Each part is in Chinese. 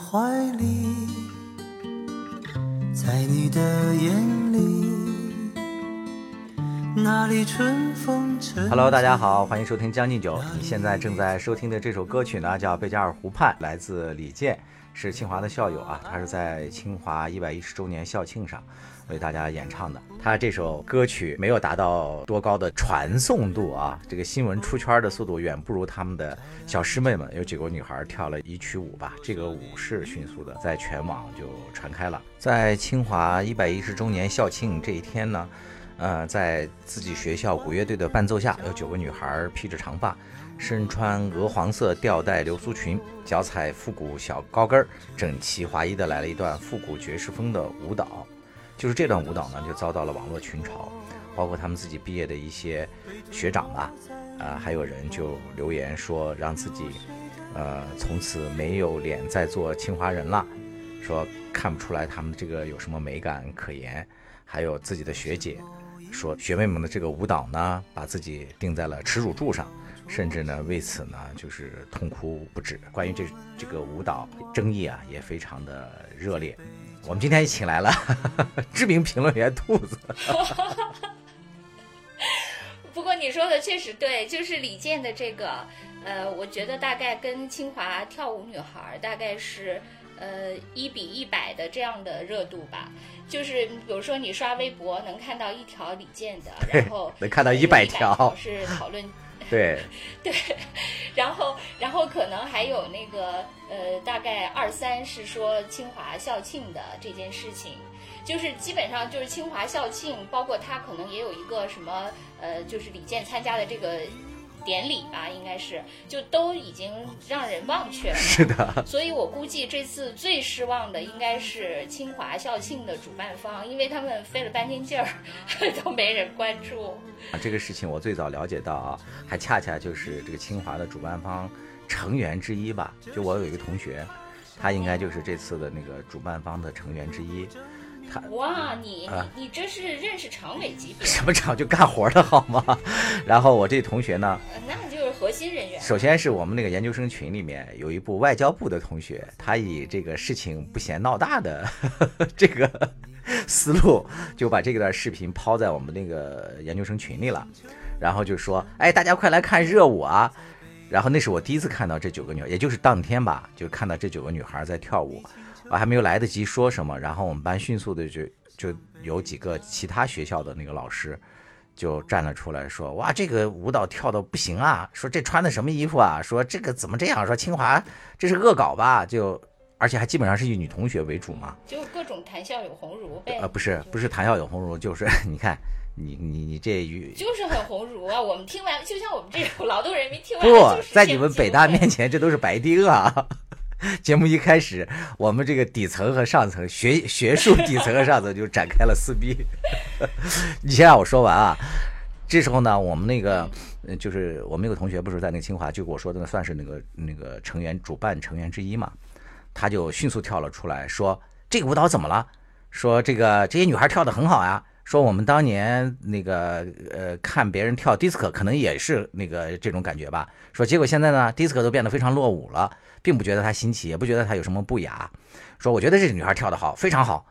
怀里，在你的眼里，那里春风沉。Hello，大家好，欢迎收听《将进酒》。你现在正在收听的这首歌曲呢，叫《贝加尔湖畔》，来自李健，是清华的校友啊，他是在清华一百一十周年校庆上为大家演唱的。他这首歌曲没有达到多高的传颂度啊，这个新闻出圈的速度远不如他们的小师妹们。有几个女孩跳了一曲舞吧，这个舞是迅速的在全网就传开了。在清华一百一十周年校庆这一天呢。呃，在自己学校古乐队的伴奏下，有九个女孩披着长发，身穿鹅黄色吊带流苏裙，脚踩复古小高跟儿，整齐划一的来了一段复古爵士风的舞蹈。就是这段舞蹈呢，就遭到了网络群嘲，包括他们自己毕业的一些学长吧，啊、还有人就留言说让自己，呃，从此没有脸再做清华人了，说看不出来他们这个有什么美感可言。还有自己的学姐。说学妹们的这个舞蹈呢，把自己钉在了耻辱柱上，甚至呢为此呢就是痛哭不止。关于这这个舞蹈争议啊，也非常的热烈。我们今天请来了 知名评论员兔子，不过你说的确实对，就是李健的这个，呃，我觉得大概跟清华跳舞女孩大概是。呃，一比一百的这样的热度吧，就是比如说你刷微博能看到一条李健的，然后能看到一百条是讨论，对 对，然后然后可能还有那个呃，大概二三是说清华校庆的这件事情，就是基本上就是清华校庆，包括他可能也有一个什么呃，就是李健参加的这个。典礼吧，应该是就都已经让人忘却了。是的，所以我估计这次最失望的应该是清华校庆的主办方，因为他们费了半天劲儿 都没人关注。啊这个事情我最早了解到啊，还恰恰就是这个清华的主办方成员之一吧。就我有一个同学，他应该就是这次的那个主办方的成员之一。哇，你你你这是认识常委级别？什么厂就干活的好吗？然后我这同学呢，那就是核心人员。首先是我们那个研究生群里面有一部外交部的同学，他以这个事情不嫌闹大的 这个思路，就把这段视频抛在我们那个研究生群里了，然后就说：“哎，大家快来看热舞啊！”然后那是我第一次看到这九个女孩，也就是当天吧，就看到这九个女孩在跳舞。我还没有来得及说什么，然后我们班迅速的就就有几个其他学校的那个老师就站了出来说：“哇，这个舞蹈跳的不行啊！说这穿的什么衣服啊？说这个怎么这样？说清华这是恶搞吧？就而且还基本上是以女同学为主嘛，就各种谈笑有鸿儒呗。呃，不是不是谈笑有鸿儒，就是 你看你你你这语就是很鸿儒啊！我们听完就像我们这种劳动人民听完不在你们北大面前，这都是白丁啊。”节目一开始，我们这个底层和上层学学术底层和上层就展开了撕逼。你先让我说完啊。这时候呢，我们那个就是我们有个同学不是在那个清华，就我说的算是那个那个成员主办成员之一嘛，他就迅速跳了出来，说这个舞蹈怎么了？说这个这些女孩跳的很好呀。说我们当年那个呃看别人跳 disco 可能也是那个这种感觉吧。说结果现在呢，disco 都变得非常落伍了，并不觉得它新奇，也不觉得它有什么不雅。说我觉得这个女孩跳得好，非常好。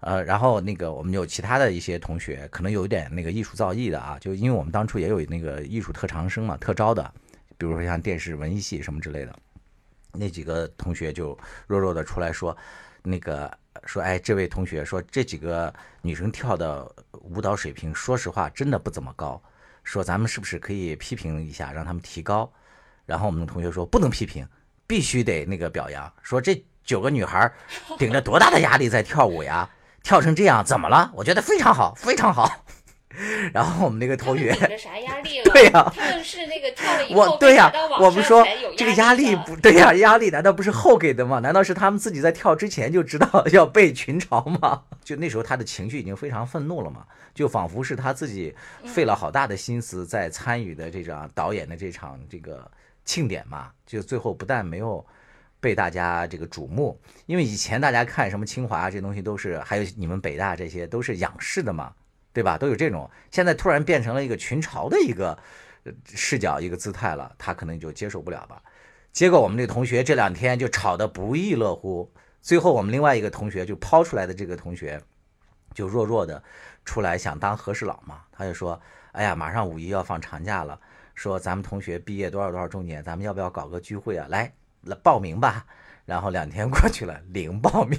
呃，然后那个我们有其他的一些同学，可能有一点那个艺术造诣的啊，就因为我们当初也有那个艺术特长生嘛，特招的，比如说像电视文艺系什么之类的，那几个同学就弱弱的出来说，那个。说，哎，这位同学说这几个女生跳的舞蹈水平，说实话真的不怎么高。说咱们是不是可以批评一下，让他们提高？然后我们同学说不能批评，必须得那个表扬。说这九个女孩顶着多大的压力在跳舞呀？跳成这样怎么了？我觉得非常好，非常好。然后我们那个同学顶着啥压力了？对呀、啊，他们是那个跳了以后对呀、啊，我们说这个压力不对呀、啊，压力难道不是后给的吗？难道是他们自己在跳之前就知道 要被群嘲吗？就那时候他的情绪已经非常愤怒了嘛，就仿佛是他自己费了好大的心思在参与的这场导演的这场这个庆典嘛，就最后不但没有。被大家这个瞩目，因为以前大家看什么清华这东西都是，还有你们北大这些都是仰视的嘛，对吧？都有这种，现在突然变成了一个群嘲的一个视角、一个姿态了，他可能就接受不了吧。结果我们这同学这两天就吵得不亦乐乎。最后我们另外一个同学就抛出来的这个同学，就弱弱的出来想当和事佬嘛，他就说：“哎呀，马上五一要放长假了，说咱们同学毕业多少多少周年，咱们要不要搞个聚会啊？来，来报名吧。”然后两天过去了，零报名。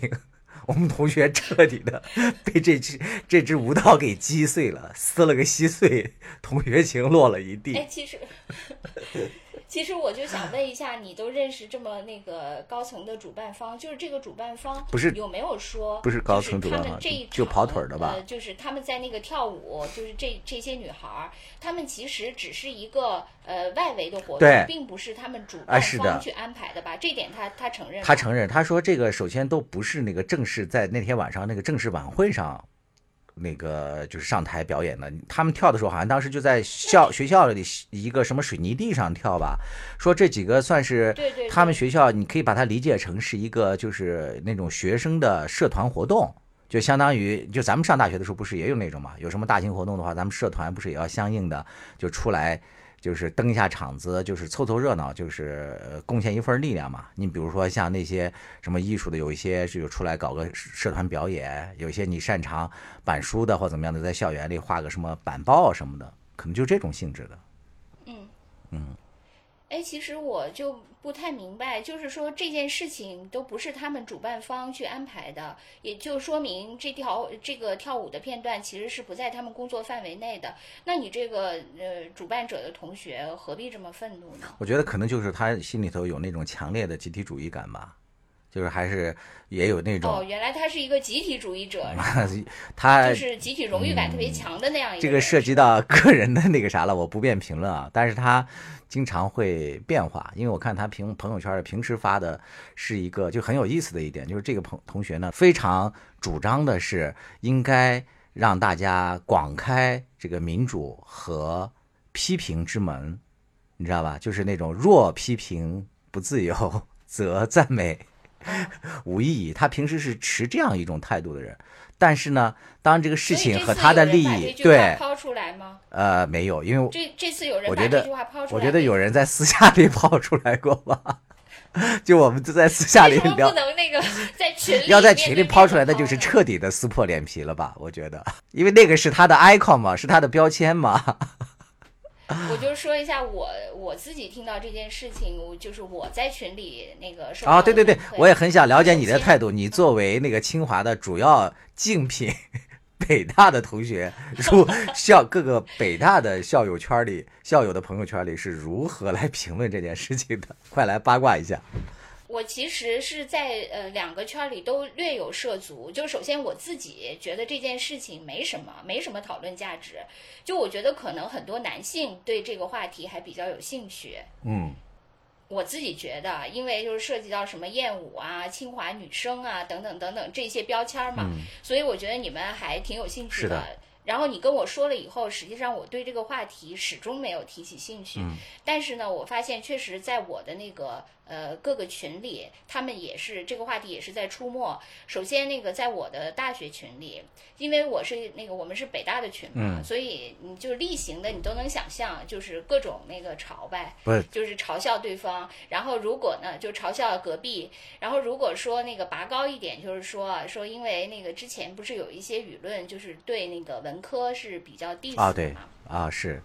我们同学彻底的被这只这只舞蹈给击碎了，撕了个稀碎，同学情落了一地。哎，其实，其实我就想问一下，你都认识这么那个高层的主办方，就是这个主办方不是有没有说不是高层主办方这一就跑腿儿的吧呃，就是他们在那个跳舞，就是这这些女孩儿，她们其实只是一个呃外围的活动，并不是他们主办方去安排的吧？这点他他承认。他承认，他说这个首先都不是那个正式在那天晚上那个正式晚会上，那个就是上台表演的。他们跳的时候好像当时就在校学校里一个什么水泥地上跳吧。说这几个算是他们学校，你可以把它理解成是一个就是那种学生的社团活动。就相当于，就咱们上大学的时候不是也有那种嘛？有什么大型活动的话，咱们社团不是也要相应的就出来，就是登一下场子，就是凑凑热闹，就是呃贡献一份力量嘛。你比如说像那些什么艺术的，有一些是有出来搞个社团表演，有一些你擅长板书的或怎么样的，在校园里画个什么板报什么的，可能就这种性质的。哎，其实我就不太明白，就是说这件事情都不是他们主办方去安排的，也就说明这条这个跳舞的片段其实是不在他们工作范围内的。那你这个呃主办者的同学何必这么愤怒呢？我觉得可能就是他心里头有那种强烈的集体主义感吧，就是还是也有那种哦，原来他是一个集体主义者，他就是集体荣誉感特别强的那样一个。嗯这个涉及到个人的那个啥了，我不便评论啊。但是他经常会变化，因为我看他平朋友圈儿平时发的是一个就很有意思的一点，就是这个朋同学呢非常主张的是应该让大家广开这个民主和批评之门，你知道吧？就是那种若批评不自由，则赞美无意义。他平时是持这样一种态度的人，但是呢，当这个事情和他的利益，对对，抛出来吗？呃，没有，因为这这次有人我觉得把这句话抛出来，我觉得有人在私下里抛出来过吧，就我们就在私下里聊不，能那个 在群里要在群里抛出来，地那就是彻底的撕破脸皮了吧？我觉得，因为那个是他的 icon 嘛，是他的标签嘛。我就 说一下我我自己听到这件事情，我就是我在群里那个说啊，对对对我也很想了解你的态度。你作为那个清华的主要竞品，北大的同学，如 校各个北大的校友圈里、校友的朋友圈里是如何来评论这件事情的？快来八卦一下。我其实是在呃两个圈儿里都略有涉足。就首先我自己觉得这件事情没什么，没什么讨论价值。就我觉得可能很多男性对这个话题还比较有兴趣。嗯，我自己觉得，因为就是涉及到什么艳舞啊、清华女生啊等等等等这些标签儿嘛，所以我觉得你们还挺有兴趣的然后你跟我说了以后，实际上我对这个话题始终没有提起兴趣。嗯但是呢，我发现确实在我的那个呃各个群里，他们也是这个话题也是在出没。首先那个在我的大学群里，因为我是那个我们是北大的群嘛，嗯所以你就例行的你都能想象，就是各种那个朝呗。就是嘲笑对方，然后如果呢就嘲笑隔壁，然后如果说那个拔高一点，就是说啊说因为那个之前不是有一些舆论，就是对那个文科是比较 diss 啊，的对嘛。啊，是，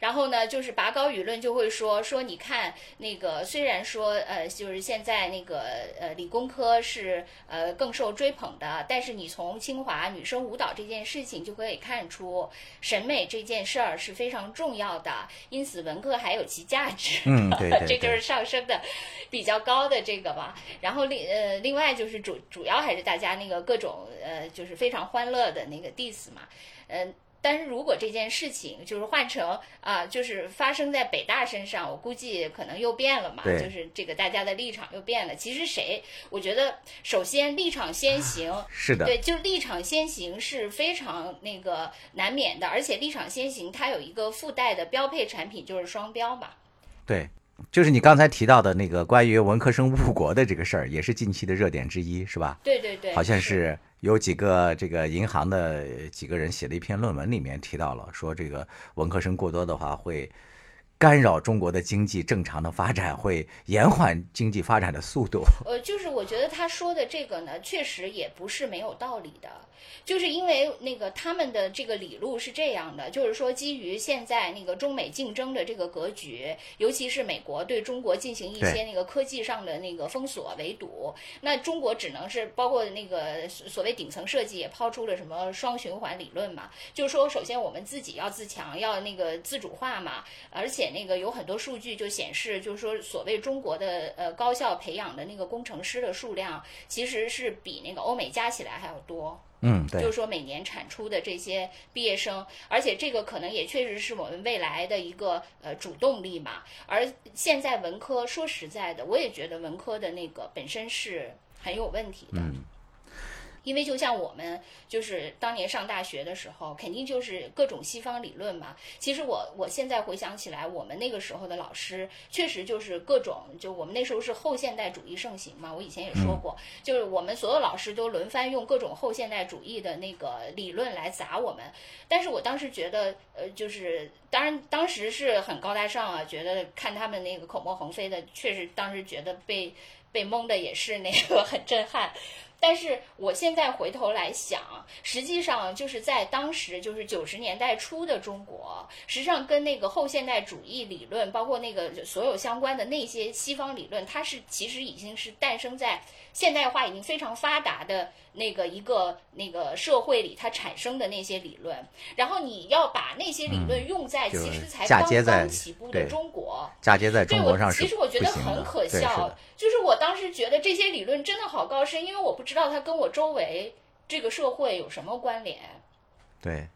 然后呢，就是拔高舆论就会说说，你看那个虽然说呃，就是现在那个呃理工科是呃更受追捧的，但是你从清华女生舞蹈这件事情就可以看出，审美这件事儿是非常重要的，因此文科还有其价值。嗯，对对这就是，上升的比较高的这个吧。然后另呃，另外就是主主要还是大家那个各种呃，就是非常欢乐的那个 diss 嘛，嗯、但是如果这件事情就是换成啊、就是发生在北大身上，我估计可能又变了嘛，对就是这个大家的立场又变了。其实谁，我觉得首先立场先行，是的，对，就立场先行是非常那个难免的，而且立场先行它有一个附带的标配产品就是双标嘛。对，就是你刚才提到的那个关于文科生误国的这个事儿，也是近期的热点之一，是吧？对对对，好像是有几个这个银行的几个人写了一篇论文，里面提到了说这个文科生过多的话会干扰中国的经济正常的发展，会延缓经济发展的速度。呃，就是我觉得他说的这个呢，确实也不是没有道理的，就是因为那个他们的这个理路是这样的，就是说基于现在那个中美竞争的这个格局，尤其是美国对中国进行一些那个科技上的那个封锁围堵，那中国只能是包括那个所所谓顶层设计也抛出了什么双循环理论嘛，就是说首先我们自己要自强，要那个自主化嘛，而且那个有很多数据就显示，就是说所谓中国的呃高校培养的那个工程师的数量，其实是比那个欧美加起来还要多。嗯，对就是，说每年产出的这些毕业生，而且这个可能也确实是我们未来的一个呃主动力嘛。而现在文科说实在的，我也觉得文科的那个本身是很有问题的。嗯因为就像我们就是当年上大学的时候，肯定就是各种西方理论嘛。其实我我现在回想起来，我们那个时候的老师确实就是各种，就我们那时候是后现代主义盛行嘛。我以前也说过，就是我们所有老师都轮番用各种后现代主义的那个理论来砸我们。但是我当时觉得，呃，就是当然当时是很高大上啊，觉得看他们那个口沫横飞的，确实当时觉得被被蒙的也是那个 很震撼。但是我现在回头来想，实际上就是在当时，就是九十年代初的中国，实际上跟那个后现代主义理论，包括那个所有相关的那些西方理论，它是其实已经是诞生在现代化已经非常发达的那个一个那个社会里，它产生的那些理论，然后你要把那些理论用在其实才嫁刚刚起步的中国，嫁接在。中国上是其实我觉得很可笑，就是我当时觉得这些理论真的好高深，因为我不知道它跟我周围这个社会有什么关联。对，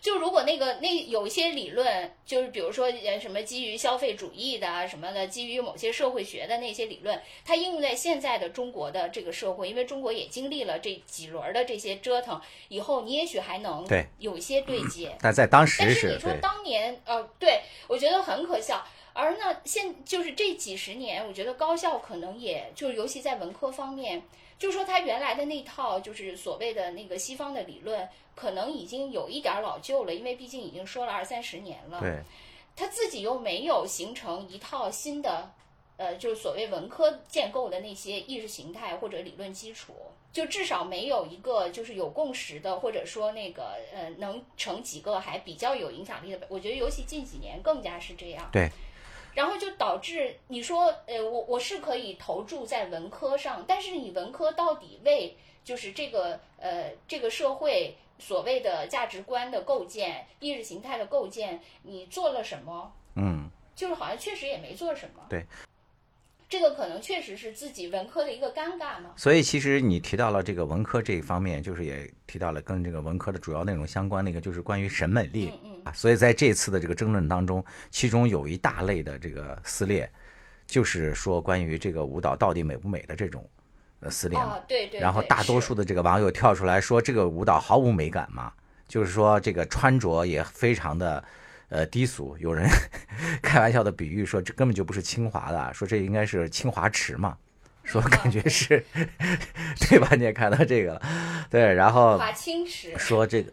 就如果那个那有一些理论，就是比如说呃什么基于消费主义的啊什么的，基于某些社会学的那些理论，它应用在现在的中国的这个社会，因为中国也经历了这几轮的这些折腾，以后你也许还能对有一些对接。但在当但时是你说当年，呃，对我觉得很可笑。而呢，现就是这几十年，我觉得高校可能也就是，尤其在文科方面，就说他原来的那套就是所谓的那个西方的理论，可能已经有一点儿老旧了，因为毕竟已经说了二三十年了。对他自己又没有形成一套新的，呃，就是所谓文科建构的那些意识形态或者理论基础，就至少没有一个就是有共识的，或者说那个呃能成几个还比较有影响力的。我觉得尤其近几年更加是这样。对。然后就导致你说，呃，我我是可以投注在文科上，但是你文科到底为就是这个呃这个社会所谓的价值观的构建、意识形态的构建，你做了什么？嗯就是好像确实也没做什么。对，这个可能确实是自己文科的一个尴尬嘛。所以其实你提到了这个文科这一方面，就是也提到了跟这个文科的主要内容相关的一个，就是关于审美力。所以在这次的这个争论当中，其中有一大类的这个撕裂，就是说关于这个舞蹈到底美不美的这种呃撕裂嘛。啊，对对。然后大多数的这个网友跳出来说，这个舞蹈毫无美感嘛，就是说这个穿着也非常的呃低俗。有人 开玩笑的比喻说，这根本就不是清华的，说这应该是清华池嘛，说感觉是，对吧？你也看到这个了，对，然后华清池。说这个。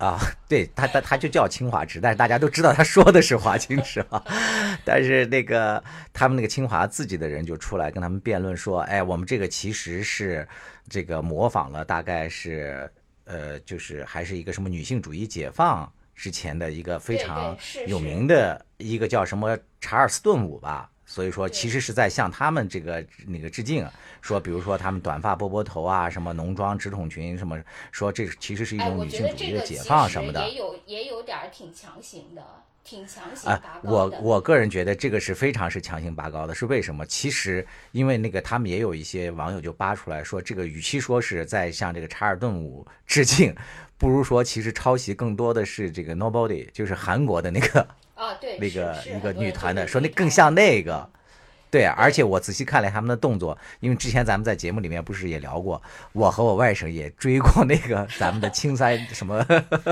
啊，对他他他就叫清华池，但是大家都知道他说的是华清池啊。但是那个他们那个清华自己的人就出来跟他们辩论说，哎，我们这个其实是这个模仿了，大概是呃，就是还是一个什么女性主义解放之前的一个非常有名的一个叫什么查尔斯顿舞吧。所以说，其实是在向他们这个那个致敬，说比如说他们短发波波头啊，什么浓妆直筒裙，什么说这其实是一哎，种女性主义的解放什么的。也有也有点挺强行的，挺强行啊拔，高我。我个人觉得这个是非常是强行拔高的，是为什么？其实因为那个他们也有一些网友就扒出来说，这个与其说是在向这个查尔顿舞致敬，不如说其实抄袭更多的是这个 Nobody，就是韩国的那个啊，对，那个一个女团的，说那更像那个。对，而且我仔细看了他们的动作，因为之前咱们在节目里面不是也聊过，我和我外甥也追过那个 咱们的青三什么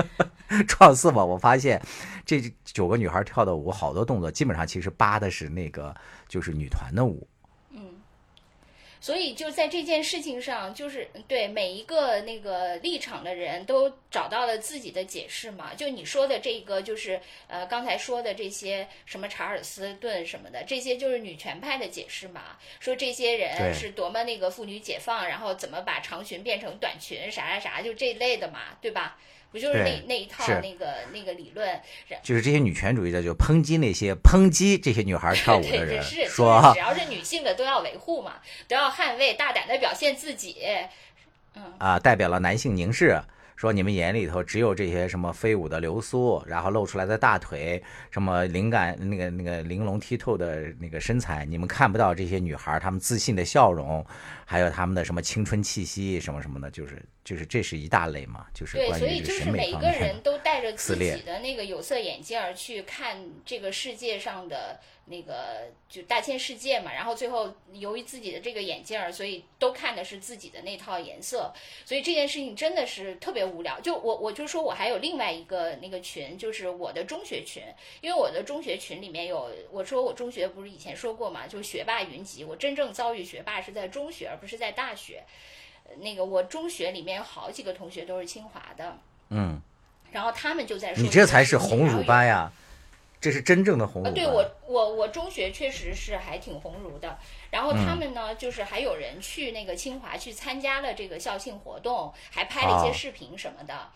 创四嘛，我发现这九个女孩跳的舞好多动作，基本上其实扒的是那个就是女团的舞。所以就在这件事情上，就是对每一个那个立场的人都找到了自己的解释嘛。就你说的这个，就是呃刚才说的这些什么查尔斯顿什么的，这些就是女权派的解释嘛。说这些人是多么那个妇女解放，然后怎么把长裙变成短裙，啥啥啥，就这一类的嘛，对吧？不就是那那一套那个那个理论？就是这些女权主义者就抨击那些抨击这些女孩跳舞的，人，说 只要是女性的都要维护嘛，都要捍卫，大胆的表现自己。嗯啊，代表了男性凝视，说你们眼里头只有这些什么飞舞的流苏，然后露出来的大腿，什么灵感那个那个玲珑剔透的那个身材，你们看不到这些女孩她们自信的笑容，还有她们的什么青春气息什么什么的，就是就是这是一大类嘛，就是对，关所以于这个审就是每一个。人都带着自己的那个有色眼镜儿去看这个世界上的那个就大千世界嘛，然后最后由于自己的这个眼镜儿，所以都看的是自己的那套颜色，所以这件事情真的是特别无聊。就我我就说我还有另外一个那个群，就是我的中学群，因为我的中学群里面有我说我中学不是以前说过嘛，就学霸云集，我真正遭遇学霸是在中学，而不是在大学。呃那个我中学里面有好几个同学都是清华的，嗯，然后他们就在说你这才是红乳班。呀，这是真正的红乳然后有班。啊，对我我我中学确实是还挺红儒的，然后他们呢，就是还有人去那个清华去参加了这个校庆活动，还拍了一些哦视频什么的。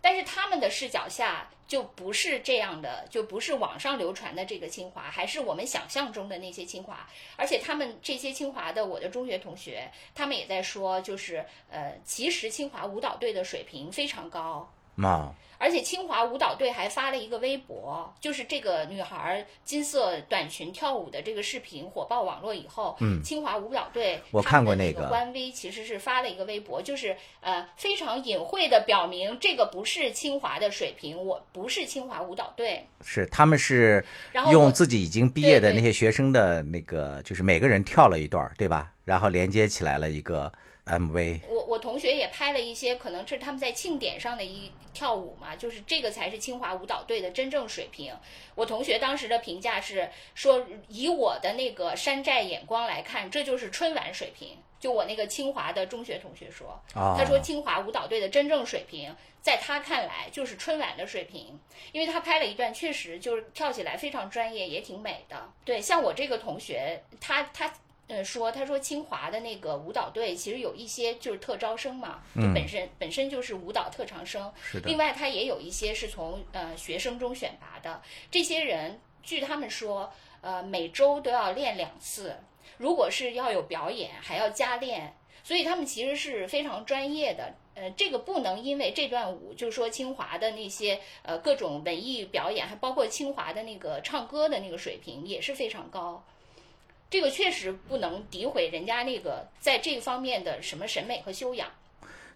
但是他们的视角下就不是这样的，就不是网上流传的这个清华，还是我们想象中的那些清华。而且他们这些清华的我的中学同学，他们也在说，就是呃，其实清华舞蹈队的水平非常高。嘛，而且清华舞蹈队还发了一个微博，就是这个女孩金色短裙跳舞的这个视频火爆网络以后，嗯，清华舞蹈队我看过那个官微其实是发了一个微博，就是呃非常隐晦的表明这个不是清华的水平，我不是清华舞蹈队。是他们是用自己已经毕业的那些学生的那个，就是每个人跳了一段，对吧？然后连接起来了一个 MV。我我同学也拍了一些，可能是他们在庆典上的一跳舞嘛，就是这个才是清华舞蹈队的真正水平。我同学当时的评价是说，以我的那个山寨眼光来看，这就是春晚水平。就我那个清华的中学同学说，啊他说清华舞蹈队的真正水平，在他看来就是春晚的水平，因为他拍了一段，确实就是跳起来非常专业，也挺美的。对，像我这个同学，他他呃说，他说清华的那个舞蹈队其实有一些就是特招生嘛，就本身、本身就是舞蹈特长生，是的。另外他也有一些是从呃学生中选拔的，这些人据他们说，呃每周都要练两次，如果是要有表演，还要加练。所以他们其实是非常专业的，呃，这个不能因为这段舞，就是说清华的那些呃各种文艺表演，还包括清华的那个唱歌的那个水平也是非常高，这个确实不能诋毁人家那个在这方面的什么审美和修养。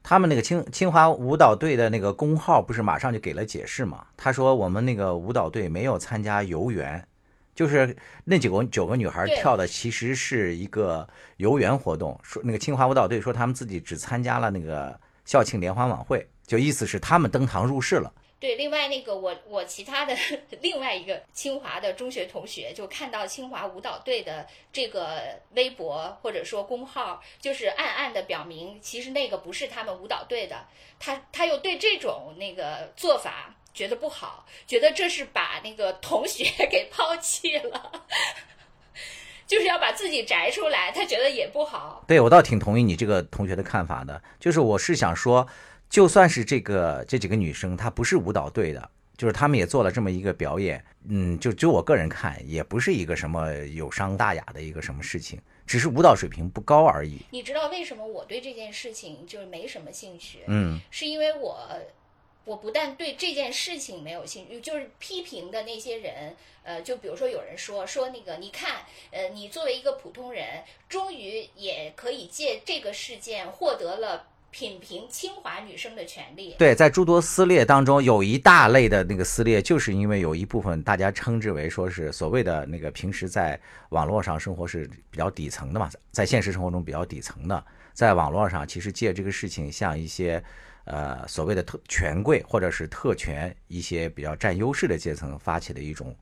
他们那个清清华舞蹈队的那个公号不是马上就给了解释吗？他说我们那个舞蹈队没有参加游园，就是那九个九个女孩跳的其实是一个游园活动。说那个清华舞蹈队说他们自己只参加了那个校庆联欢晚会，就意思是他们登堂入室了。对，另外那个我我其他的 另外一个清华的中学同学就看到清华舞蹈队的这个微博或者说公号，就是暗暗的表明，其实那个不是他们舞蹈队的，他他又对这种那个做法觉得不好，觉得这是把那个同学 给抛弃了。就是要把自己摘出来，他觉得也不好。对我倒挺同意你这个同学的看法的，就是我是想说，就算是这个这几个女生她不是舞蹈队的，就是她们也做了这么一个表演，嗯，就就我个人看，也不是一个什么有伤大雅的一个什么事情，只是舞蹈水平不高而已。你知道为什么我对这件事情就是没什么兴趣？嗯，是因为我我不但对这件事情没有兴趣，就是批评的那些人，呃，就比如说有人说说那个，你看，呃，你作为一个普通人，终于也可以借这个事件获得了品评清华女生的权利。对，在诸多撕裂当中，有一大类的那个撕裂，就是因为有一部分大家称之为说是所谓的那个平时在网络上生活是比较底层的嘛，在现实生活中比较底层的，在网络上其实借这个事情向一些呃所谓的特权贵或者是特权一些比较占优势的阶层发起的一种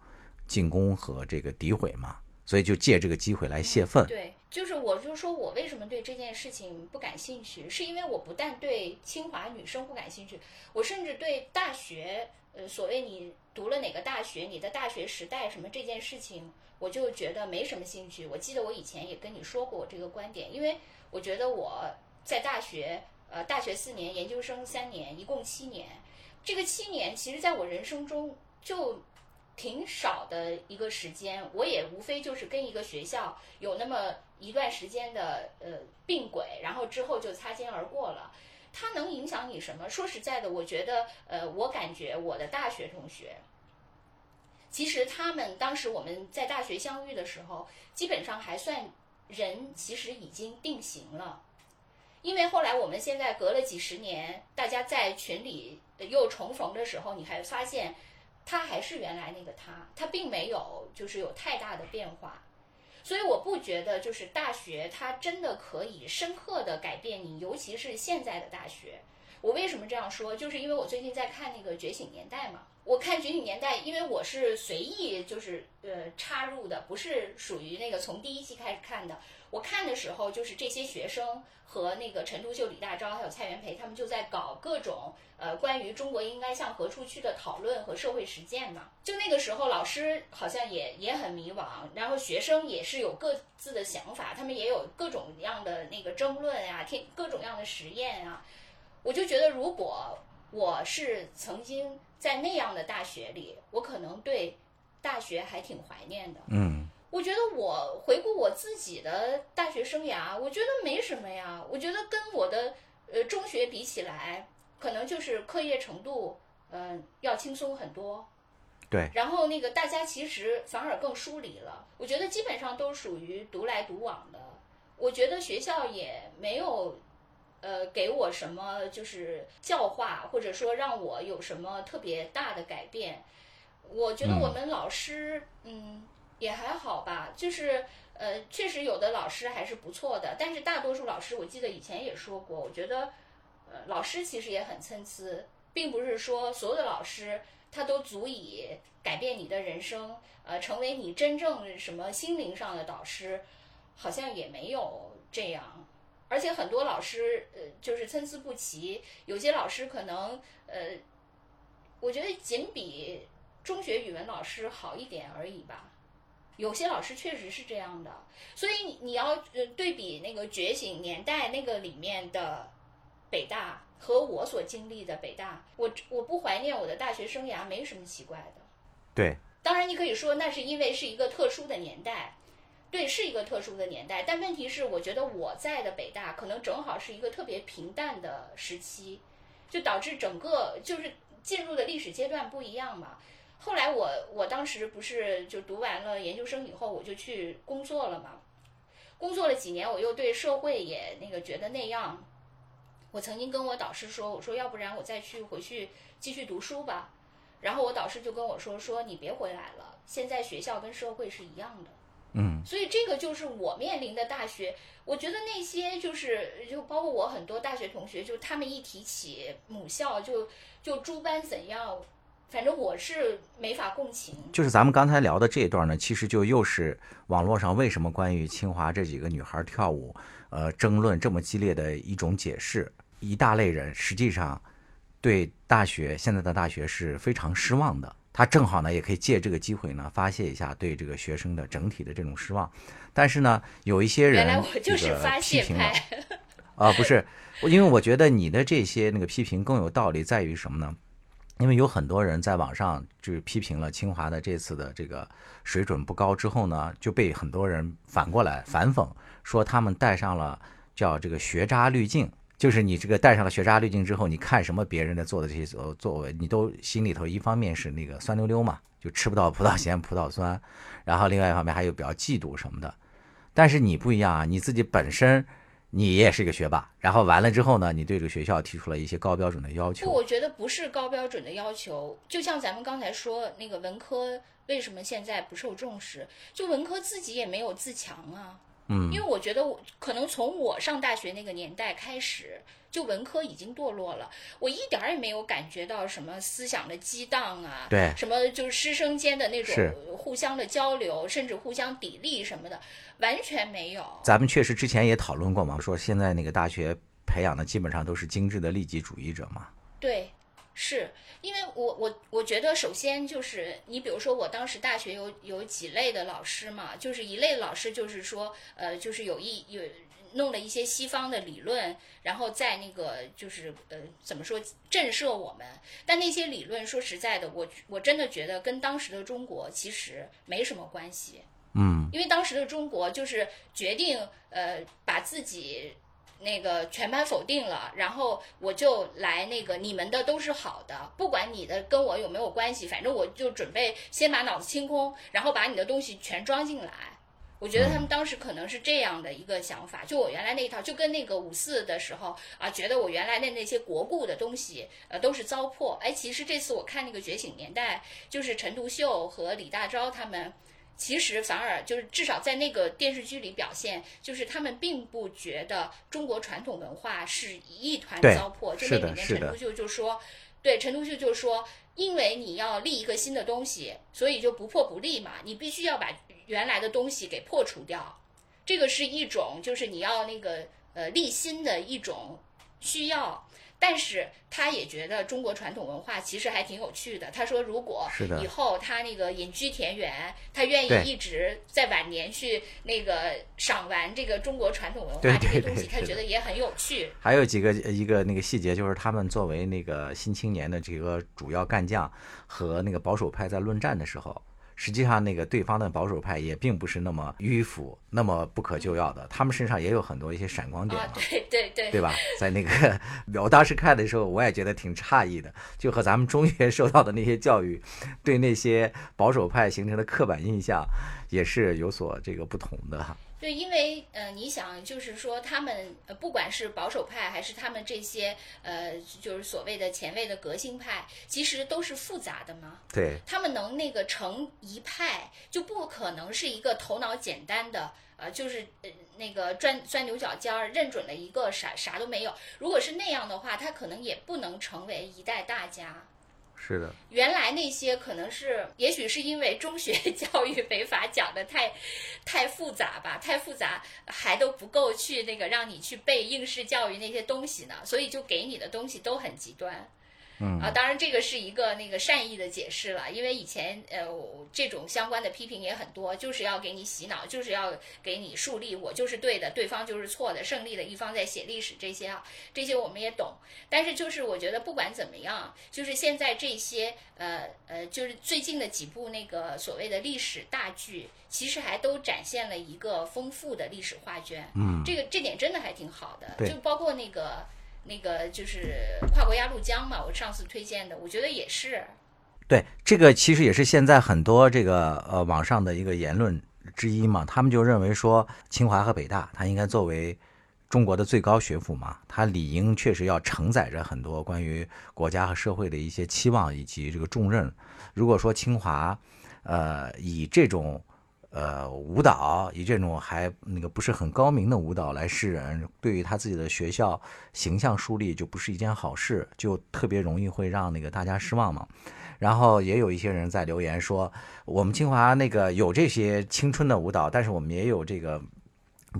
进攻和这个诋毁嘛，所以就借这个机会来泄愤。对，就是我就说我为什么对这件事情不感兴趣，是因为我不但对清华女生不感兴趣，我甚至对大学，呃，所谓你读了哪个大学，你的大学时代什么这件事情，我就觉得没什么兴趣。我记得我以前也跟你说过我这个观点，因为我觉得我在大学，呃，大学四年，研究生三年，一共七年，这个七年其实在我人生中就。挺少的一个时间，我也无非就是跟一个学校有那么一段时间的呃并轨，然后之后就擦肩而过了。它能影响你什么？说实在的，我觉得呃，我感觉我的大学同学，其实他们当时我们在大学相遇的时候，基本上还算人，其实已经定型了。因为后来我们现在隔了几十年，大家在群里又重逢的时候，你还发现。他还是原来那个他，他并没有就是有太大的变化，所以我不觉得就是大学它真的可以深刻的改变你，尤其是现在的大学。我为什么这样说？就是因为我最近在看那个《觉醒年代》嘛。我看《觉醒年代》，因为我是随意就是呃插入的，不是属于那个从第一期开始看的。我看的时候，就是这些学生和那个陈独秀、李大钊还有蔡元培，他们就在搞各种呃关于中国应该向何处去的讨论和社会实践嘛。就那个时候，老师好像也也很迷茫，然后学生也是有各自的想法，他们也有各种样的那个争论呀，天各种样的实验啊。我就觉得，如果我是曾经在那样的大学里，我可能对大学还挺怀念的。嗯。我觉得我回顾我自己的大学生涯，我觉得没什么呀。我觉得跟我的呃中学比起来，可能就是课业程度嗯要轻松很多。对。然后那个大家其实反而更疏离了。我觉得基本上都属于独来独往的。我觉得学校也没有呃给我什么就是教化，或者说让我有什么特别大的改变。我觉得我们老师嗯。也还好吧，就是呃，确实有的老师还是不错的，但是大多数老师，我记得以前也说过，我觉得，呃，老师其实也很参差，并不是说所有的老师他都足以改变你的人生，呃，成为你真正什么心灵上的导师，好像也没有这样，而且很多老师呃就是参差不齐，有些老师可能呃，我觉得仅比中学语文老师好一点而已吧。有些老师确实是这样的，所以你你要呃对比那个觉醒年代那个里面的北大和我所经历的北大，我我不怀念我的大学生涯没什么奇怪的。对，当然你可以说那是因为是一个特殊的年代，对，是一个特殊的年代。但问题是，我觉得我在的北大可能正好是一个特别平淡的时期，就导致整个就是进入的历史阶段不一样嘛。后来我我当时不是就读完了研究生以后，我就去工作了嘛。工作了几年，我又对社会也那个觉得那样。我曾经跟我导师说，我说要不然我再去回去继续读书吧。然后我导师就跟我说，说你别回来了，现在学校跟社会是一样的。嗯。所以这个就是我面临的大学。我觉得那些就是就包括我很多大学同学，就他们一提起母校，就就诸般怎样。反正我是没法共情。就是咱们刚才聊的这一段呢，其实就又是网络上为什么关于清华这几个女孩跳舞，呃，争论这么激烈的一种解释。一大类人实际上对大学现在的大学是非常失望的，他正好呢也可以借这个机会呢发泄一下对这个学生的整体的这种失望。但是呢，有一些人就是批评了，啊，不是，因为我觉得你的这些那个批评更有道理，在于什么呢？因为有很多人在网上就是批评了清华的这次的这个水准不高之后呢，就被很多人反过来反讽，说他们戴上了叫这个学渣滤镜，就是你这个戴上了学渣滤镜之后，你看什么别人的做的这些作作为，你都心里头一方面是那个酸溜溜嘛，就吃不到葡萄咸葡萄酸，然后另外一方面还有比较嫉妒什么的，但是你不一样啊，你自己本身。你也是一个学霸，然后完了之后呢，你对这个学校提出了一些高标准的要求。不，我觉得不是高标准的要求。就像咱们刚才说那个文科为什么现在不受重视，就文科自己也没有自强啊。嗯因为我觉得我可能从我上大学那个年代开始，就文科已经堕落了，我一点儿也没有感觉到什么思想的激荡啊，对什么就是师生间的那种互相的交流，甚至互相砥砺什么的，完全没有。咱们确实之前也讨论过嘛，说现在那个大学培养的基本上都是精致的利己主义者嘛。对，是因为我我我觉得，首先就是你比如说，我当时大学有有几类的老师嘛，就是一类老师就是说，呃，就是有一有弄了一些西方的理论，然后在那个就是呃怎么说震慑我们，但那些理论说实在的，我我真的觉得跟当时的中国其实没什么关系。嗯，因为当时的中国就是决定呃把自己那个全盘否定了，然后我就来那个你们的都是好的，不管你的跟我有没有关系，反正我就准备先把脑子清空，然后把你的东西全装进来。我觉得他们当时可能是这样的一个想法，就我原来那一套，就跟那个五四的时候啊，觉得我原来的那些国故的东西，呃，都是糟粕。哎，其实这次我看那个《觉醒年代》，就是陈独秀和李大钊他们，其实反而就是至少在那个电视剧里表现，就是他们并不觉得中国传统文化是一团糟粕。就那里面陈独秀就说，对陈独秀就说，因为你要立一个新的东西，所以就不破不立嘛，你必须要把原来的东西给破除掉。这个是一种就是你要那个呃立新的一种需要。但是他也觉得中国传统文化其实还挺有趣的。他说，如果是的以后他那个隐居田园，他愿意一直在晚年去那个赏玩这个中国传统文化这些东西，他觉得也很有趣。还有几个一个那个细节，就是他们作为那个新青年的这个主要干将和那个保守派在论战的时候，实际上那个对方的保守派也并不是那么迂腐、那么不可救药的，他们身上也有很多一些闪光点啊嘛。，对对对，对吧？在那个我当时看的时候，我也觉得挺诧异的，就和咱们中学受到的那些教育，对那些保守派形成的刻板印象，也是有所这个不同的哈。对，因为呃，你想，就是说，他们呃，不管是保守派还是他们这些呃，就是所谓的前卫的革新派，其实都是复杂的嘛。对，他们能那个成一派，就不可能是一个头脑简单的，呃，就是呃那个钻钻牛角尖儿，认准了一个啥啥都没有。如果是那样的话，他可能也不能成为一代大家。是的，原来那些可能是，也许是因为中学教育没法讲的太，太复杂吧，太复杂还都不够去那个让你去背应试教育那些东西呢，所以就给你的东西都很极端。嗯啊，当然这个是一个那个善意的解释了，因为以前呃我这种相关的批评也很多，就是要给你洗脑，就是要给你树立我就是对的，对方就是错的，胜利的一方在写历史这些啊，这些我们也懂。但是就是我觉得不管怎么样，就是现在这些呃呃，就是最近的几部那个所谓的历史大剧，其实还都展现了一个丰富的历史画卷。嗯，这个这点真的还挺好的，就包括那个那个就是跨国鸭绿江嘛，我上次推荐的，我觉得也是。对，这个其实也是现在很多这个呃网上的一个言论之一嘛，他们就认为说清华和北大它应该作为中国的最高学府嘛，它理应确实要承载着很多关于国家和社会的一些期望以及这个重任。如果说清华，呃，以这种呃舞蹈，以这种还那个不是很高明的舞蹈来示人，对于他自己的学校形象树立就不是一件好事，就特别容易会让那个大家失望嘛。然后也有一些人在留言说，我们清华那个有这些青春的舞蹈，但是我们也有这个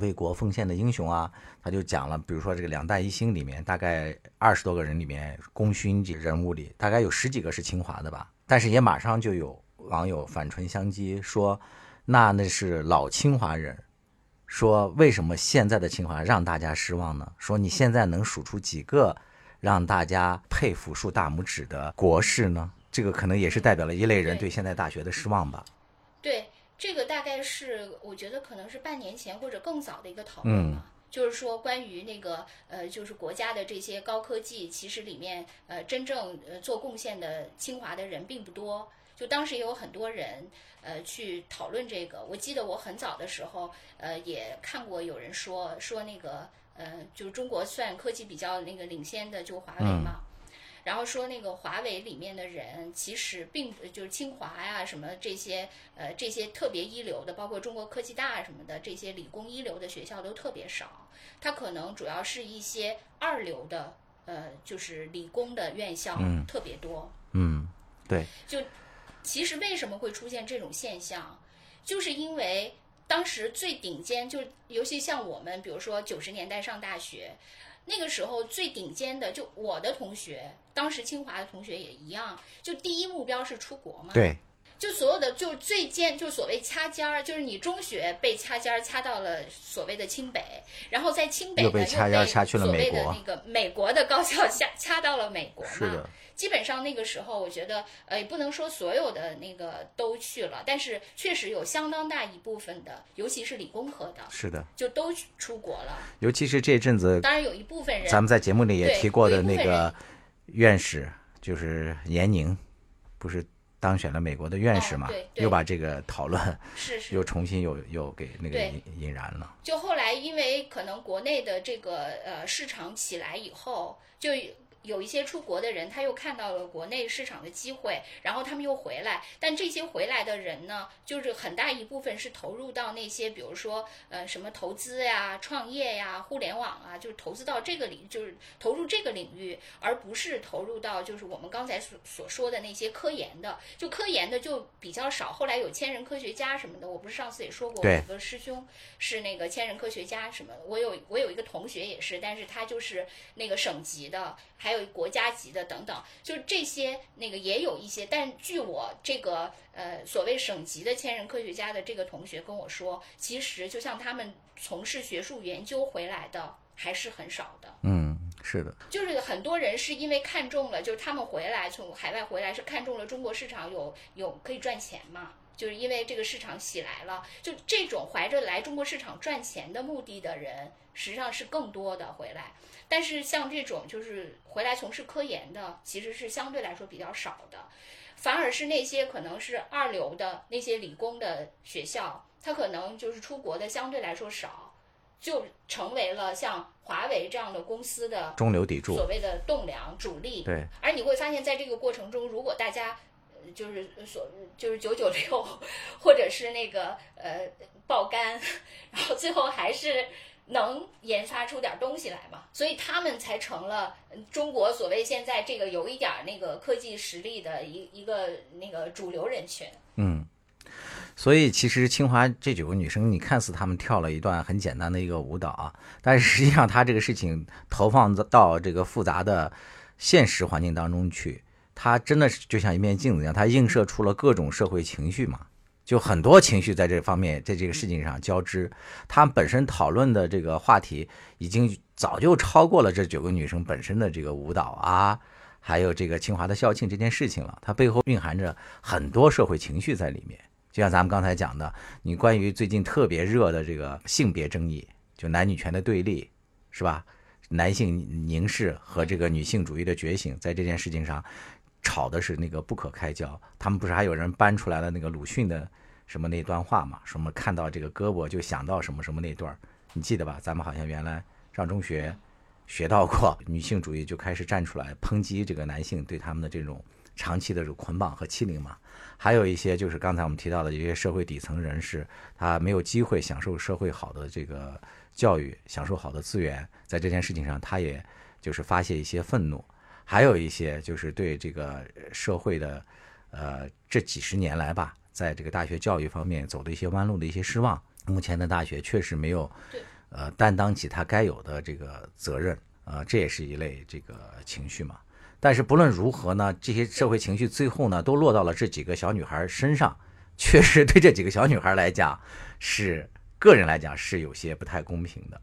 为国奉献的英雄啊。他就讲了，比如说这个两弹一星里面，大概二十多个人里面，功勋人物里，大概有十几个是清华的吧。但是也马上就有网友反唇相讥说，那那是老清华人。说为什么现在的清华让大家失望呢？说你现在能数出几个让大家佩服、竖大拇指的国士呢？这个可能也是代表了一类人对对现在大学的失望吧。对，这个大概是我觉得可能是半年前或者更早的一个讨论嗯了。就是说，关于那个呃，就是国家的这些高科技，其实里面呃，真正呃做贡献的清华的人并不多。就当时也有很多人呃去讨论这个。我记得我很早的时候呃也看过有人说说那个呃，就是中国算科技比较那个领先的就华为嘛。然后说那个华为里面的人其实并不就是清华呀、什么这些呃这些特别一流的，包括中国科技大什么的这些理工一流的学校都特别少，它可能主要是一些二流的呃就是理工的院校嗯特别多。嗯，对，就其实为什么会出现这种现象，就是因为当时最顶尖，就尤其像我们，比如说九十年代上大学，那个时候最顶尖的，就我的同学，当时清华的同学也一样，就第一目标是出国嘛。对，就所有的就是最尖，就是所谓掐尖儿，就是你中学被掐尖儿掐到了所谓的清北，然后在清北呢又被掐尖掐去了所谓美国的那个美国的高校掐掐到了美国嘛。是的，基本上那个时候，我觉得呃，也不能说所有的那个都去了，但是确实有相当大一部分的，尤其是理工科的，是的，就都出国了。尤其是这阵子，当然有一部分人，咱们在节目里也提过的那个院士，就是闫宁，不是当选了美国的院士嘛？哦对对又把这个讨论是是 又重新又又给那个引引燃了。就后来因为可能国内的这个呃市场起来以后，就有一些出国的人，他又看到了国内市场的机会，然后他们又回来。但这些回来的人呢，就是很大一部分是投入到那些，比如说呃什么投资呀、创业呀、互联网啊，就是投资到这个领，就是投入这个领域，而不是投入到就是我们刚才所所说的那些科研的。就科研的就比较少。后来有千人科学家什么的，我不是上次也说过，我有个师兄是那个千人科学家什么，我有我有一个同学也是，但是他就是那个省级的，还有国家级的等等，就是这些那个也有一些，但据我这个呃所谓省级的千人科学家的这个同学跟我说，其实就像他们从事学术研究回来的还是很少的。嗯，是的，就是很多人是因为看中了，就是他们回来从海外回来是看中了中国市场有有可以赚钱嘛，就是因为这个市场起来了，就这种怀着来中国市场赚钱的目的的人，实际上是更多的回来。但是像这种就是回来从事科研的，其实是相对来说比较少的，反而是那些可能是二流的那些理工的学校，它可能就是出国的相对来说少，就成为了像华为这样的公司的中流砥柱所。谓的栋梁主力。对，而你会发现在这个过程中，如果大家呃就是所就是九九六，或者是那个呃爆肝，然后最后还是能研发出点东西来嘛，所以他们才成了中国所谓现在这个有一点那个科技实力的一一个那个主流人群。嗯，所以其实清华这九个女生，你看似她们跳了一段很简单的一个舞蹈啊，但是实际上她这个事情投放到这个复杂的现实环境当中去，它真的是就像一面镜子一样，它映射出了各种社会情绪嘛。就很多情绪在这方面，在这个事情上交织，他们本身讨论的这个话题已经早就超过了这九个女生本身的这个舞蹈啊，还有这个清华的校庆这件事情了，它背后蕴含着很多社会情绪在里面。就像咱们刚才讲的，你关于最近特别热的这个性别争议，就男女权的对立，是吧？男性凝视和这个女性主义的觉醒，在这件事情上吵的是那个不可开交。他们不是还有人搬出来了那个鲁迅的什么那段话嘛？什么看到这个胳膊就想到什么什么那段，你记得吧？咱们好像原来上中学学到过，女性主义就开始站出来抨击这个男性对他们的这种长期的捆绑和欺凌嘛。还有一些就是刚才我们提到的一些社会底层人士，他没有机会享受社会好的这个教育，享受好的资源，在这件事情上，他也就是发泄一些愤怒。还有一些就是对这个社会的，呃，这几十年来吧，在这个大学教育方面走的一些弯路的一些失望。目前的大学确实没有对，呃，担当起他该有的这个责任，呃，这也是一类这个情绪嘛。但是不论如何呢，这些社会情绪最后呢，都落到了这几个小女孩身上，确实对这几个小女孩来讲，是个人来讲是有些不太公平的。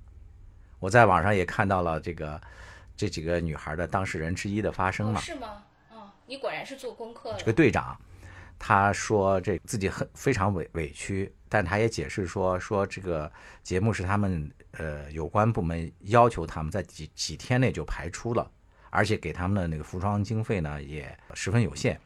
我在网上也看到了这个这几个女孩的当事人之一的发声哦，嘛，是吗？哦，你果然是做功课的这个。队长，他说这自己很非常委委屈，但他也解释说说这个节目是他们呃有关部门要求他们在几几天内就排出了，而且给他们的那个服装经费呢也十分有限。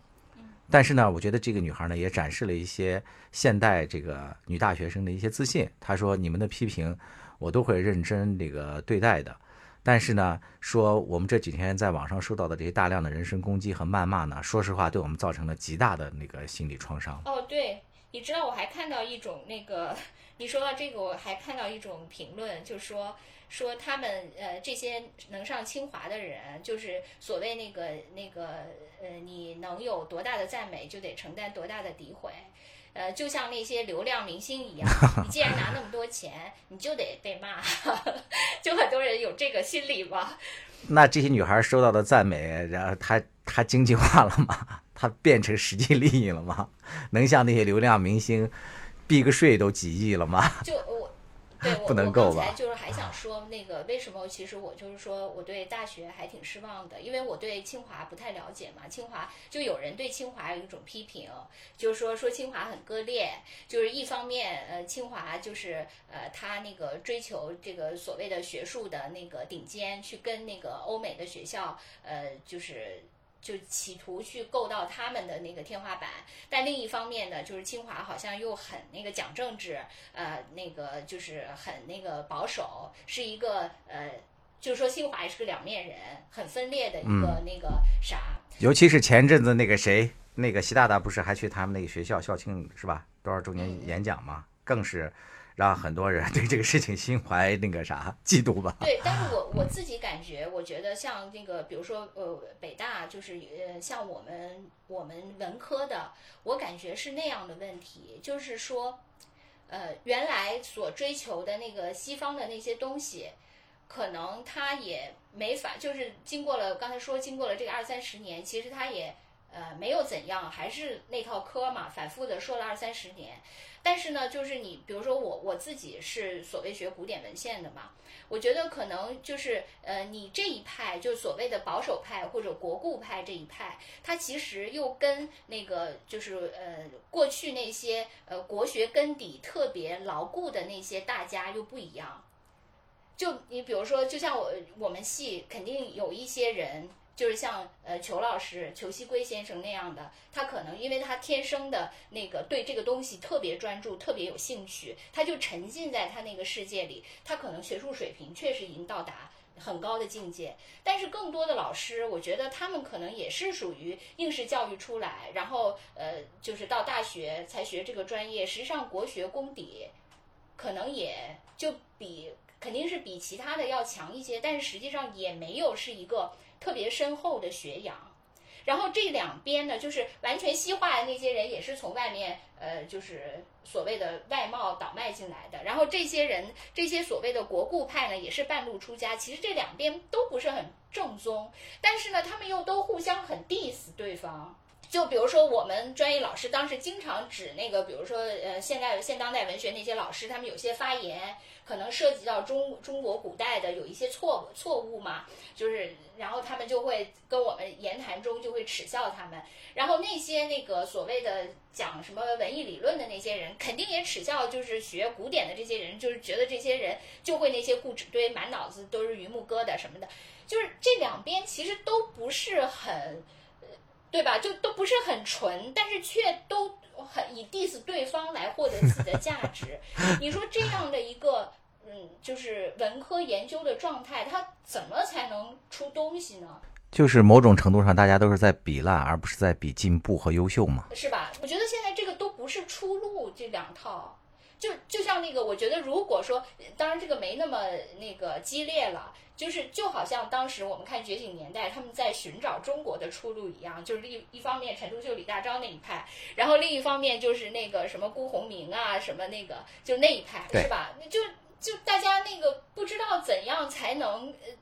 但是呢，我觉得这个女孩呢也展示了一些现代这个女大学生的一些自信。她说：“你们的批评我都会认真这个对待的，但是呢，说我们这几天在网上受到的这些大量的人身攻击和谩骂呢，说实话，对我们造成了极大的那个心理创伤。哦，对，你知道我还看到一种那个，你说到这个，我还看到一种评论，就说说他们呃这些能上清华的人，就是所谓那个那个呃，你能有多大的赞美，就得承担多大的诋毁。呃，就像那些流量明星一样，你既然拿那么多钱，你就得被骂，就很多人有这个心理吧。那这些女孩收到的赞美，然后她她经济化了吗？她变成实际利益了吗？能像那些流量明星避个税都几亿了吗？就我。对，我不能够吧我刚才就是还想说那个为什么？其实我就是说我对大学还挺失望的，因为我对清华不太了解嘛。清华就有人对清华有一种批评，就是说说清华很割裂，就是一方面呃清华就是呃他那个追求这个所谓的学术的那个顶尖，去跟那个欧美的学校呃就是。就企图去够到他们的那个天花板，但另一方面呢，就是清华好像又很那个讲政治，呃，那个就是很那个保守，是一个呃，就是说清华也是个两面人，很分裂的一个那个啥。尤其是前阵子那个谁，那个习大大不是还去他们那个学校校庆是吧？多少周年演讲嘛，更是让很多人对这个事情心怀那个啥嫉妒吧。对，但是我我自己感觉，我觉得像那个，比如说呃，北大就是呃，像我们我们文科的，我感觉是那样的问题，就是说，呃，原来所追求的那个西方的那些东西，可能他也没法，就是经过了刚才说经过了这个二三十年，其实他也呃没有怎样，还是那套科嘛，反复的说了二三十年。但是呢，就是你比如说我我自己是所谓学古典文献的嘛，我觉得可能就是呃，你这一派就所谓的保守派或者国故派这一派，它其实又跟那个就是呃过去那些呃国学根底特别牢固的那些大家又不一样。就你比如说，就像我我们系肯定有一些人，就是像呃裘老师、裘锡圭先生那样的，他可能因为他天生的那个对这个东西特别专注、特别有兴趣，他就沉浸在他那个世界里，他可能学术水平确实已经到达。很高的境界，但是更多的老师，我觉得他们可能也是属于应试教育出来，然后呃，就是到大学才学这个专业。实际上，国学功底可能也就比肯定是比其他的要强一些，但是实际上也没有是一个特别深厚的学养。然后这两边呢，就是完全西化的那些人，也是从外面呃，就是所谓的外贸倒卖进来的。然后这些人，这些所谓的国故派呢，也是半路出家。其实这两边都不是很正宗，但是呢，他们又都互相很 diss 对方。就比如说，我们专业老师当时经常指那个，比如说，呃，现代现当代文学那些老师，他们有些发言可能涉及到中中国古代的有一些错错误嘛，就是，然后他们就会跟我们言谈中就会耻笑他们，然后那些那个所谓的讲什么文艺理论的那些人，肯定也耻笑，就是学古典的这些人，就是觉得这些人就会那些固执堆，满脑子都是榆木疙瘩什么的，就是这两边其实都不是很。对吧？就都不是很纯，但是却都很以 diss 对方来获得自己的价值。你说这样的一个，嗯，就是文科研究的状态，它怎么才能出东西呢？就是某种程度上，大家都是在比烂，而不是在比进步和优秀嘛。是吧？我觉得现在这个都不是出路，这两套。就就像那个，我觉得如果说，当然这个没那么那个激烈了，就是就好像当时我们看《觉醒年代》，他们在寻找中国的出路一样，就是一一方面陈独秀、李大钊那一派，然后另一方面就是那个什么辜鸿铭啊，什么那个就那一派，是吧？就就大家那个不知道怎样才能，呃，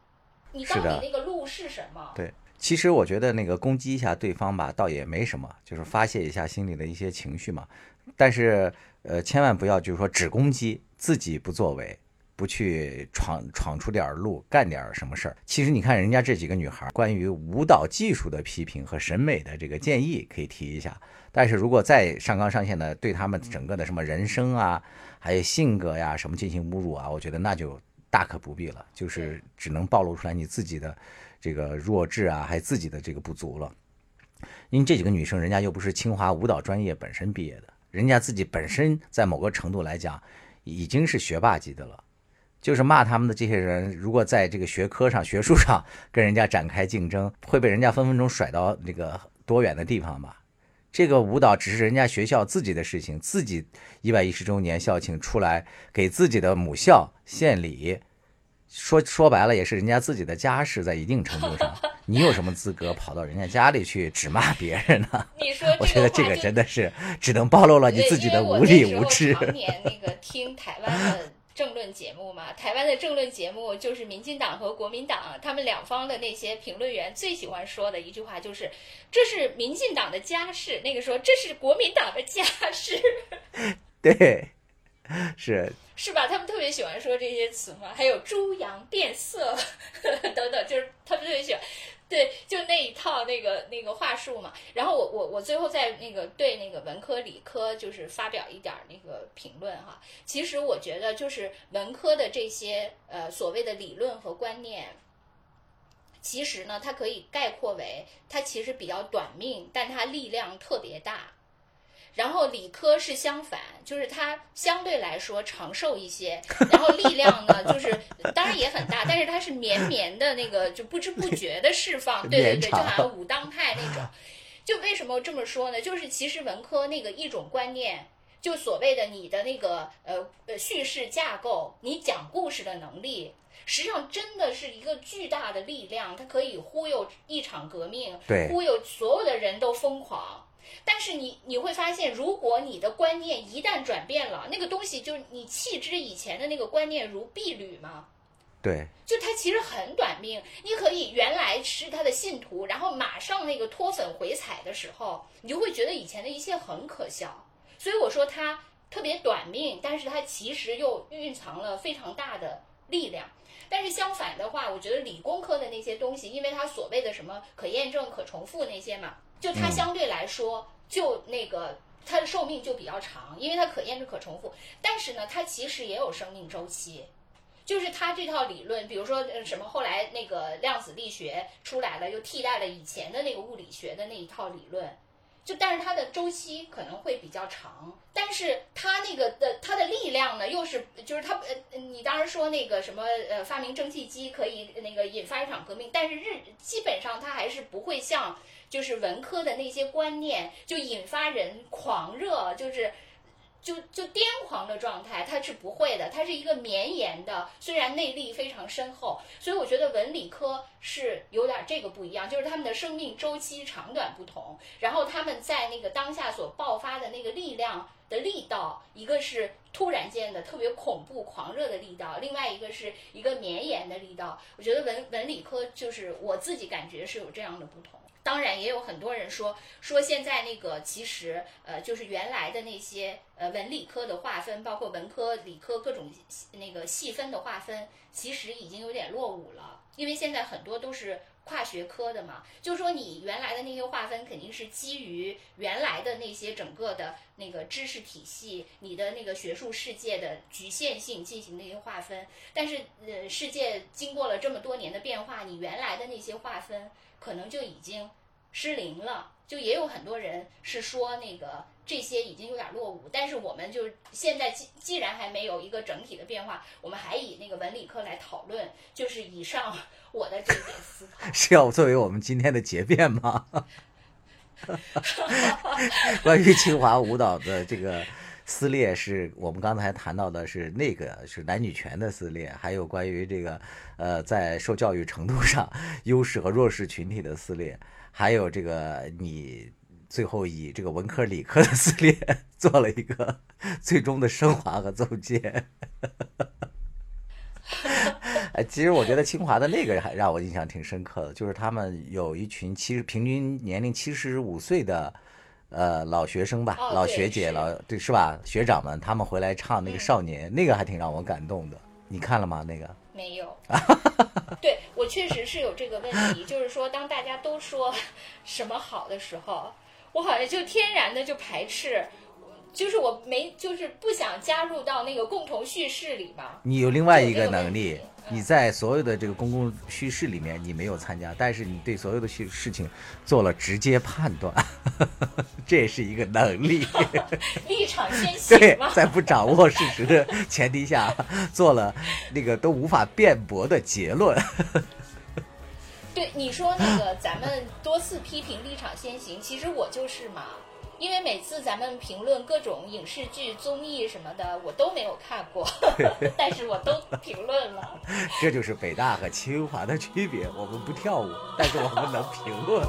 你到底那个路是什么？对，其实我觉得那个攻击一下对方吧，倒也没什么，就是发泄一下心里的一些情绪嘛。但是呃，千万不要就是说只攻击自己不作为，不去闯闯出点儿路，干点儿什么事儿。其实你看人家这几个女孩儿，关于舞蹈技术的批评和审美的这个建议可以提一下。但是如果再上纲上线的对他们整个的什么人生啊，还有性格呀什么进行侮辱啊，我觉得那就大可不必了，就是只能暴露出来你自己的这个弱智啊，还有自己的这个不足了。因为这几个女生，人家又不是清华舞蹈专业本身毕业的，人家自己本身在某个程度来讲，已经是学霸级的了。就是骂他们的这些人，如果在这个学科上、学术上跟人家展开竞争，会被人家分分钟甩到那个多远的地方吧？这个舞蹈只是人家学校自己的事情，自己一百一十周年校庆出来给自己的母校献礼，说说白了也是人家自己的家事，在一定程度上，你有什么资格跑到人家家里去指骂别人呢？你说 我觉得这个真的是只能暴露了你自己的无理那时候无知。常年那个听台湾的政论节目嘛，台湾的政论节目就是民进党和国民党他们两方的那些评论员最喜欢说的一句话就是：“这是民进党的家事。”那个说这是国民党的家事，对，是是吧？他们特别喜欢说这些词嘛，还有猪羊变色 等等，就是他们特别喜欢。对，就那一套那个那个话术嘛。然后我我我最后在那个对那个文科理科就是发表一点那个评论哈。其实我觉得就是文科的这些呃所谓的理论和观念，其实呢它可以概括为它其实比较短命，但它力量特别大。然后理科是相反，就是它相对来说长寿一些，然后力量呢，就是当然也很大，但是它是绵绵的那个，就不知不觉的释放，对对对，就好像武当派那种。就为什么这么说呢？就是其实文科那个一种观念，就所谓的你的那个呃呃叙事架构，你讲故事的能力，实际上真的是一个巨大的力量，它可以忽悠一场革命，对忽悠所有的人都疯狂。但是你你会发现，如果你的观念一旦转变了，那个东西就是你弃之以前的那个观念如敝履嘛，对，就它其实很短命。你可以原来是他的信徒，然后马上那个脱粉回踩的时候，你就会觉得以前的一切很可笑。所以我说它特别短命，但是它其实又蕴藏了非常大的力量。但是相反的话，我觉得理工科的那些东西，因为它所谓的什么可验证、可重复那些嘛，就它嗯相对来说就那个它的寿命就比较长，因为它可验证、可重复。但是呢，它其实也有生命周期。就是它这套理论，比如说呃什么后来那个量子力学出来了，又替代了以前的那个物理学的那一套理论，就但是它的周期可能会比较长，但是它那个的它的力量呢，又是就是它呃，你当时说那个什么呃发明蒸汽机可以那个引发一场革命，但是日基本上它还是不会像就是文科的那些观念就引发人狂热，就是。就就癫狂的状态，它是不会的，它是一个绵延的，虽然内力非常深厚，所以我觉得文理科是有点这个不一样，就是他们的生命周期长短不同，然后他们在那个当下所爆发的那个力量的力道，一个是突然间的特别恐怖狂热的力道，另外一个是一个绵延的力道。我觉得文文理科就是我自己感觉是有这样的不同。当然，也有很多人说说现在那个其实呃，就是原来的那些呃文理科的划分，包括文科、理科各种那个细分的划分，其实已经有点落伍了，因为现在很多都是跨学科的嘛。就是说你原来的那些划分肯定是基于原来的那些整个的那个知识体系、你的那个学术世界的局限性进行的一个划分，但是呃，世界经过了这么多年的变化，你原来的那些划分可能就已经。失灵了，就也有很多人是说那个这些已经有点落伍，但是我们就现在既既然还没有一个整体的变化，我们还以那个文理科来讨论，就是以上我的这一点思考。是要作为我们今天的结辩吗？关于清华舞蹈的这个撕裂，是我们刚才谈到的是那个是男女权的撕裂，还有关于这个呃在受教育程度上优势和弱势群体的撕裂，还有这个你最后以这个文科理科的撕裂做了一个最终的升华和总结。哎，其实我觉得清华的那个还让我印象挺深刻的，就是他们有一群七十平均年龄七十五岁的呃老学生吧，哦老学姐、是老对是吧？学长们他们回来唱那个嗯《少年》，那个还挺让我感动的。你看了吗？那个？没有，对我确实是有这个问题，就是说，当大家都说什么好的时候，我好像就天然的就排斥。就是我没就是不想加入到那个共同叙事里嘛。你有另外一个能力你在所有的这个公共叙事里面你没有参加，但是你对所有的事事情做了直接判断，这也是一个能力。立场先行嘛。在不掌握事实的前提下，做了那个都无法辩驳的结论。对你说那个，咱们多次批评立场先行，其实我就是嘛。因为每次咱们评论各种影视剧、综艺什么的，我都没有看过，但是我都评论了。这就是北大和清华的区别。我们不跳舞，但是我们能评论。